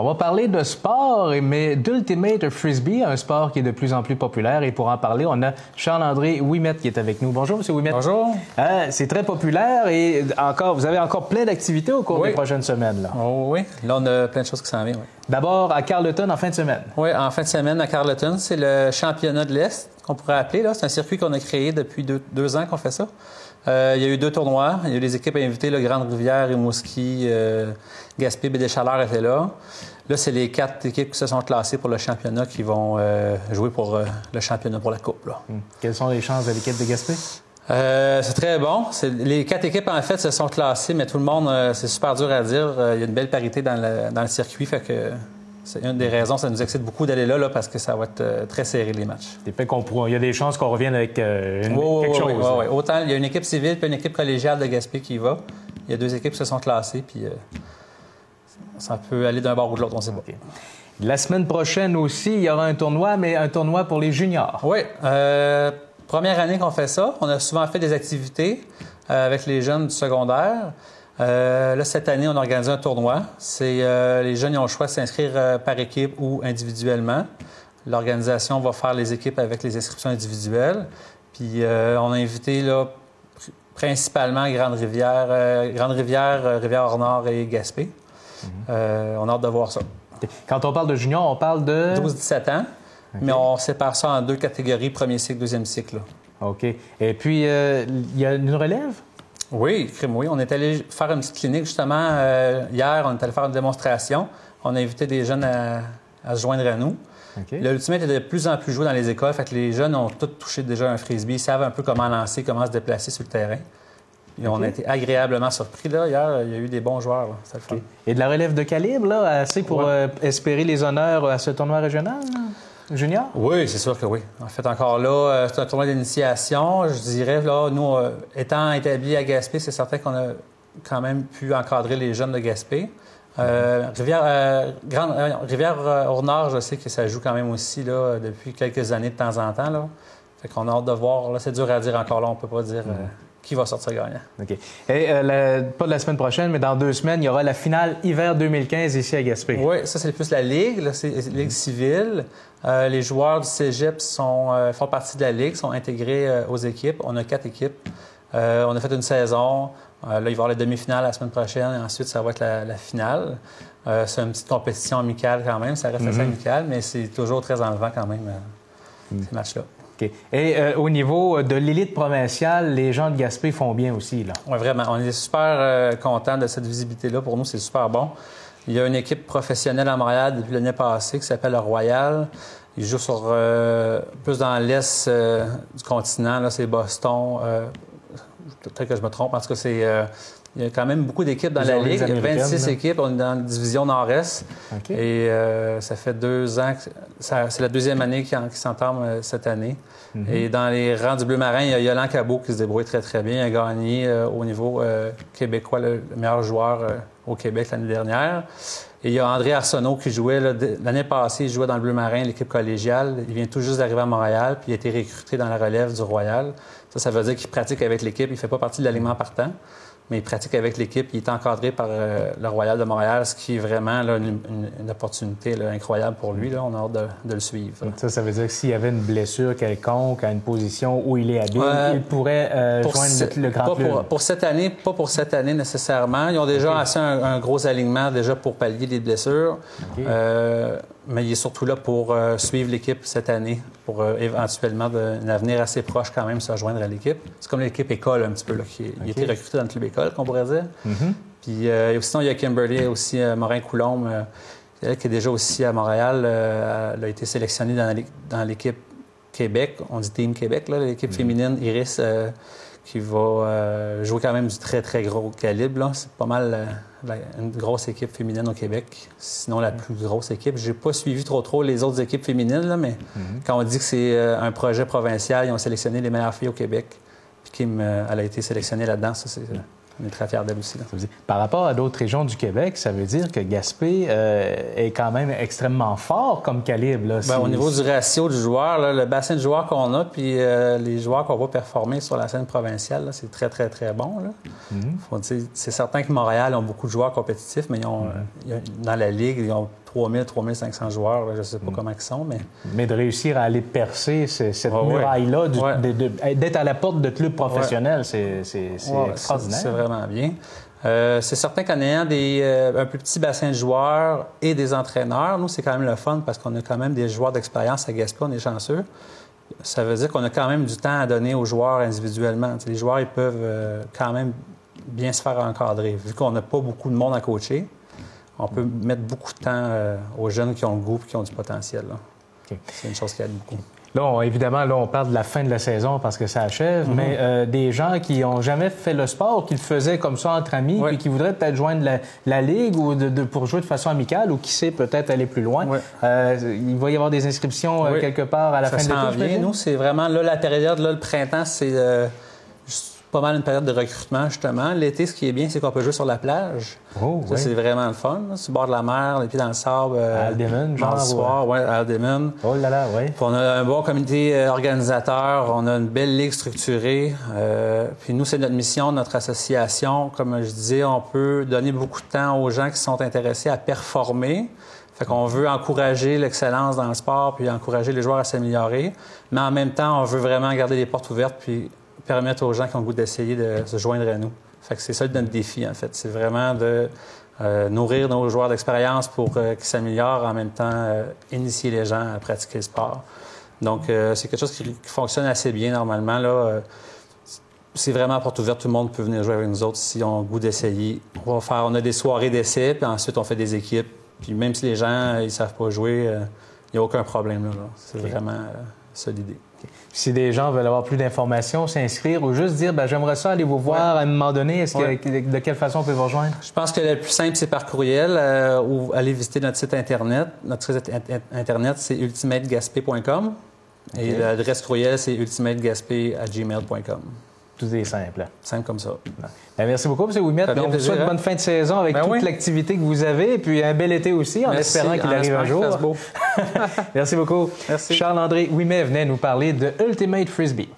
On va parler de sport, mais d'Ultimate Frisbee, un sport qui est de plus en plus populaire. Et pour en parler, on a Charles-André Ouimet qui est avec nous. Bonjour, M. Ouimet. Bonjour. Euh, c'est très populaire et encore, vous avez encore plein d'activités au cours des prochaines semaines. Là. Oh, oui, là, on a plein de choses qui s'en viennent. Oui. D'abord, à Carleton, en fin de semaine. Oui, en fin de semaine, à Carleton, c'est le championnat de l'Est, qu'on pourrait appeler. C'est un circuit qu'on a créé depuis deux, ans qu'on fait ça. Euh, il y a eu deux tournois. Il y a eu les équipes invitées, le Grande-Rivière, Rimouski, euh, Gaspé, Bédé-Chaleur étaient là. Là, c'est les quatre équipes qui se sont classées pour le championnat qui vont euh, jouer pour le championnat pour la Coupe. Hmm. Quelles sont les chances de l'équipe de Gaspé? C'est très bon. Les quatre équipes, en fait, se sont classées, mais tout le monde, c'est super dur à dire. Il y a une belle parité dans le, circuit, fait que c'est une des raisons, ça nous excite beaucoup d'aller là, là, parce que ça va être très serré, les matchs. Il y a des chances qu'on revienne avec une... quelque chose. Oui, oui, Autant, il y a une équipe civile puis une équipe collégiale de Gaspé qui y va. Il y a deux équipes qui se sont classées, puis ça peut aller d'un bord ou de l'autre, on sait pas. La semaine prochaine aussi, il y aura un tournoi, mais un tournoi pour les juniors. Oui. Euh, première année qu'on fait ça. On a souvent fait des activités euh, avec les jeunes du secondaire. Euh, là, cette année, on a organisé un tournoi. C'est les jeunes ont le choix de s'inscrire par équipe ou individuellement. L'organisation va faire les équipes avec les inscriptions individuelles. Puis on a invité là, principalement Grande-Rivière, Grande-Rivière, Rivière-Nord et Gaspé. Euh, on a hâte de voir ça. Quand on parle de junior, on parle de... 12-17 ans, mais on sépare ça en deux catégories, premier cycle, deuxième cycle. OK. Et puis, euh, il y a une relève? Oui, oui. On est allé faire une petite clinique, justement, euh, hier. On est allé faire une démonstration. On a invité des jeunes à, se joindre à nous. Le L'ultimate est de plus en plus joué dans les écoles. Fait que les jeunes ont tous touché déjà un frisbee. Ils savent un peu comment lancer, comment se déplacer sur le terrain. On a été agréablement surpris. Là. Hier, il y a eu des bons joueurs. Et de la relève de calibre, là, assez pour euh, espérer les honneurs à ce tournoi régional? Junior? Oui, c'est sûr que oui. En fait, encore là, euh, c'est un tournoi d'initiation. Je dirais, là, nous, euh, étant établis à Gaspé, c'est certain qu'on a quand même pu encadrer les jeunes de Gaspé. Rivière, Grande, Rivière au nord, je sais que ça joue quand même aussi là, depuis quelques années de temps en temps. Là. Fait qu'on a hâte de voir. Là, c'est dur à dire encore là, on peut pas dire qui va sortir gagnant. OK. Et euh, pas de la semaine prochaine, mais dans deux semaines, il y aura la finale hiver 2015 ici à Gaspé. Oui, ça, c'est plus la Ligue, la Ligue civile. Euh, les joueurs du cégep sont, euh, font partie de la Ligue, sont intégrés aux équipes. On a quatre équipes. on a fait une saison. là, il va y avoir la demi-finale la semaine prochaine et ensuite, ça va être la, finale. c'est une petite compétition amicale quand même. Ça reste assez mm-hmm. amical, mais c'est toujours très enlevant quand même, mm. ces matchs-là. Et euh, au niveau de l'élite provinciale, les gens de Gaspé font bien aussi, là. Oui, vraiment. On est super euh, contents de cette visibilité-là. Pour nous, c'est super bon. Il y a une équipe professionnelle à Montréal depuis l'année passée qui s'appelle le Royal. Ils jouent sur, euh, plus dans l'est du continent. Là, c'est Boston. Peut-être que je me trompe. En tout cas, c'est il y a quand même beaucoup d'équipes dans la Ligue. Il y a 26 équipes. On est dans la division Nord-Est. Et euh, ça fait deux ans. C'est la deuxième année qui, s'entame euh, cette année. Mhm. Et dans les rangs du Bleu Marin, il y a Yolan Cabot qui se débrouille très, très bien. Il a gagné euh, au niveau québécois le, meilleur joueur au Québec l'année dernière. Et il y a André Arsenault qui jouait l'année passée, il jouait dans le Bleu Marin, l'équipe collégiale. Il vient tout juste d'arriver à Montréal, puis il a été recruté dans la relève du Royal. Ça, ça veut dire qu'il pratique avec l'équipe. Il ne fait pas partie de l'alignement partant mais il pratique avec l'équipe. Il est encadré par euh, le Royal de Montréal, ce qui est vraiment une, opportunité incroyable pour lui. Là. On a hâte de, le suivre. Ça, ça veut dire que s'il y avait une blessure quelconque à une position où il est habile, il pourrait euh, joindre le, grand pas pour, cette année, pas pour cette année nécessairement. Ils ont déjà assez un, gros alignement déjà pour pallier les blessures. Euh, mais il est surtout là pour euh, suivre l'équipe cette année, pour euh, éventuellement un avenir assez proche quand même se rejoindre à l'équipe. C'est comme l'équipe école un petit peu, là, qui a été recruté dans le club école, qu'on pourrait dire. Mm-hmm. Puis euh, sinon, il y a Kimberly, aussi Morin-Coulombe, qui est déjà aussi à Montréal. elle a été sélectionnée dans l'équipe Québec, on dit Team Québec, l'équipe mm-hmm. féminine Iris qui va euh, jouer quand même du très, très gros calibre. C'est pas mal euh, une grosse équipe féminine au Québec, sinon la plus grosse équipe. J'ai pas suivi trop trop les autres équipes féminines, là, mais mm-hmm. quand on dit que c'est euh, un projet provincial, ils ont sélectionné les meilleures filles au Québec. Puis Kim, elle a été sélectionnée là-dedans. Ça, c'est on est très fiers d'elle aussi. Par rapport à d'autres régions du Québec, ça veut dire que Gaspé euh, est quand même extrêmement fort comme calibre. Là, ben, au niveau du ratio du joueur, le bassin de joueurs qu'on a, puis euh, les joueurs qu'on va performer sur la scène provinciale, c'est très, très, très bon. Mm-hmm. C'est certain que Montréal ont beaucoup de joueurs compétitifs, mais ils ont, dans la Ligue, ils ont 3000, 3500 joueurs. là, je ne sais pas comment ils sont, mais Mais de réussir à aller percer ce- cette Ouais, ouais. muraille-là, Ouais. d'être à la porte de clubs professionnels, c'est c'est- c'est Ouais, extraordinaire. C'est vraiment bien. Euh, c'est certain qu'en ayant des, euh, un plus petit bassin de joueurs et des entraîneurs, nous, c'est quand même le fun parce qu'on a quand même des joueurs d'expérience à Gaspé, on est chanceux. Ça veut dire qu'on a quand même du temps à donner aux joueurs individuellement. Les joueurs, ils peuvent euh, quand même bien se faire encadrer. Vu qu'on n'a pas beaucoup de monde à coacher, on peut mettre beaucoup de temps euh, aux jeunes qui ont le goût et qui ont du potentiel. C'est une chose qui aide beaucoup. Là, on- évidemment, là, on parle de la fin de la saison parce que ça achève, Mhm. mais euh, des gens qui ont jamais fait le sport, qui le faisaient comme ça entre amis, puis qui voudraient peut-être joindre la, la ligue ou de, de- pour jouer de façon amicale ou qui sait peut-être aller plus loin. Euh, il va y avoir des inscriptions Oui. quelque part à la ça fin de l'été? Nous, c'est vraiment là, la période, là, le printemps, c'est pas mal une période de recrutement, justement. L'été, ce qui est bien, c'est qu'on peut jouer sur la plage. Oh, Ça, c'est vraiment le fun. sur le bord de la mer, les pieds dans le sable. À Aldemon, genre, soir, ouais, à. Oh là là, oui. Puis on a un bon comité euh, organisateur, on a une belle ligue structurée. Euh, puis nous, c'est notre mission, notre association. Comme je disais, on peut donner beaucoup de temps aux gens qui sont intéressés à performer. Fait qu'on veut encourager l'excellence dans le sport, puis encourager les joueurs à s'améliorer. Mais en même temps, on veut vraiment garder les portes ouvertes, puis permettre aux gens qui ont le goût d'essayer de se joindre à nous. Fait que c'est ça notre défi, en fait. C'est vraiment de euh, nourrir nos joueurs d'expérience pour euh, qu'ils s'améliorent, en même temps euh, initier les gens à pratiquer le sport. Donc, c'est quelque chose qui, qui fonctionne assez bien normalement. Là. C'est vraiment porte ouverte. Tout le monde peut venir jouer avec nous autres si on a le goût d'essayer. On va faire, on a des soirées d'essai, puis ensuite on fait des équipes. Puis même si les gens ils savent pas jouer, il n'y a aucun problème. Là, là. C'est vraiment ça l'idée. Si des gens veulent avoir plus d'informations, s'inscrire ou juste dire, ben, j'aimerais ça aller vous voir à un moment donné, est-ce que- Ouais. de quelle façon on peut vous rejoindre? Je pense que le plus simple, c'est par courriel euh, ou aller visiter notre site Internet. Notre site in- Internet, c'est ultimategaspé.com. Et l'adresse courriel, c'est ultimategaspé.gmail.com. Tout est simple. Simple comme ça. Ben, merci beaucoup, M. Ouimet. On vous souhaite hein? bonne fin de saison avec Ben toute oui. l'activité que vous avez et puis un bel été aussi, en Merci, espérant qu'il arrive un jour. beau. Merci beaucoup. Merci. Charles-André Ouimet venait nous parler de Ultimate Frisbee.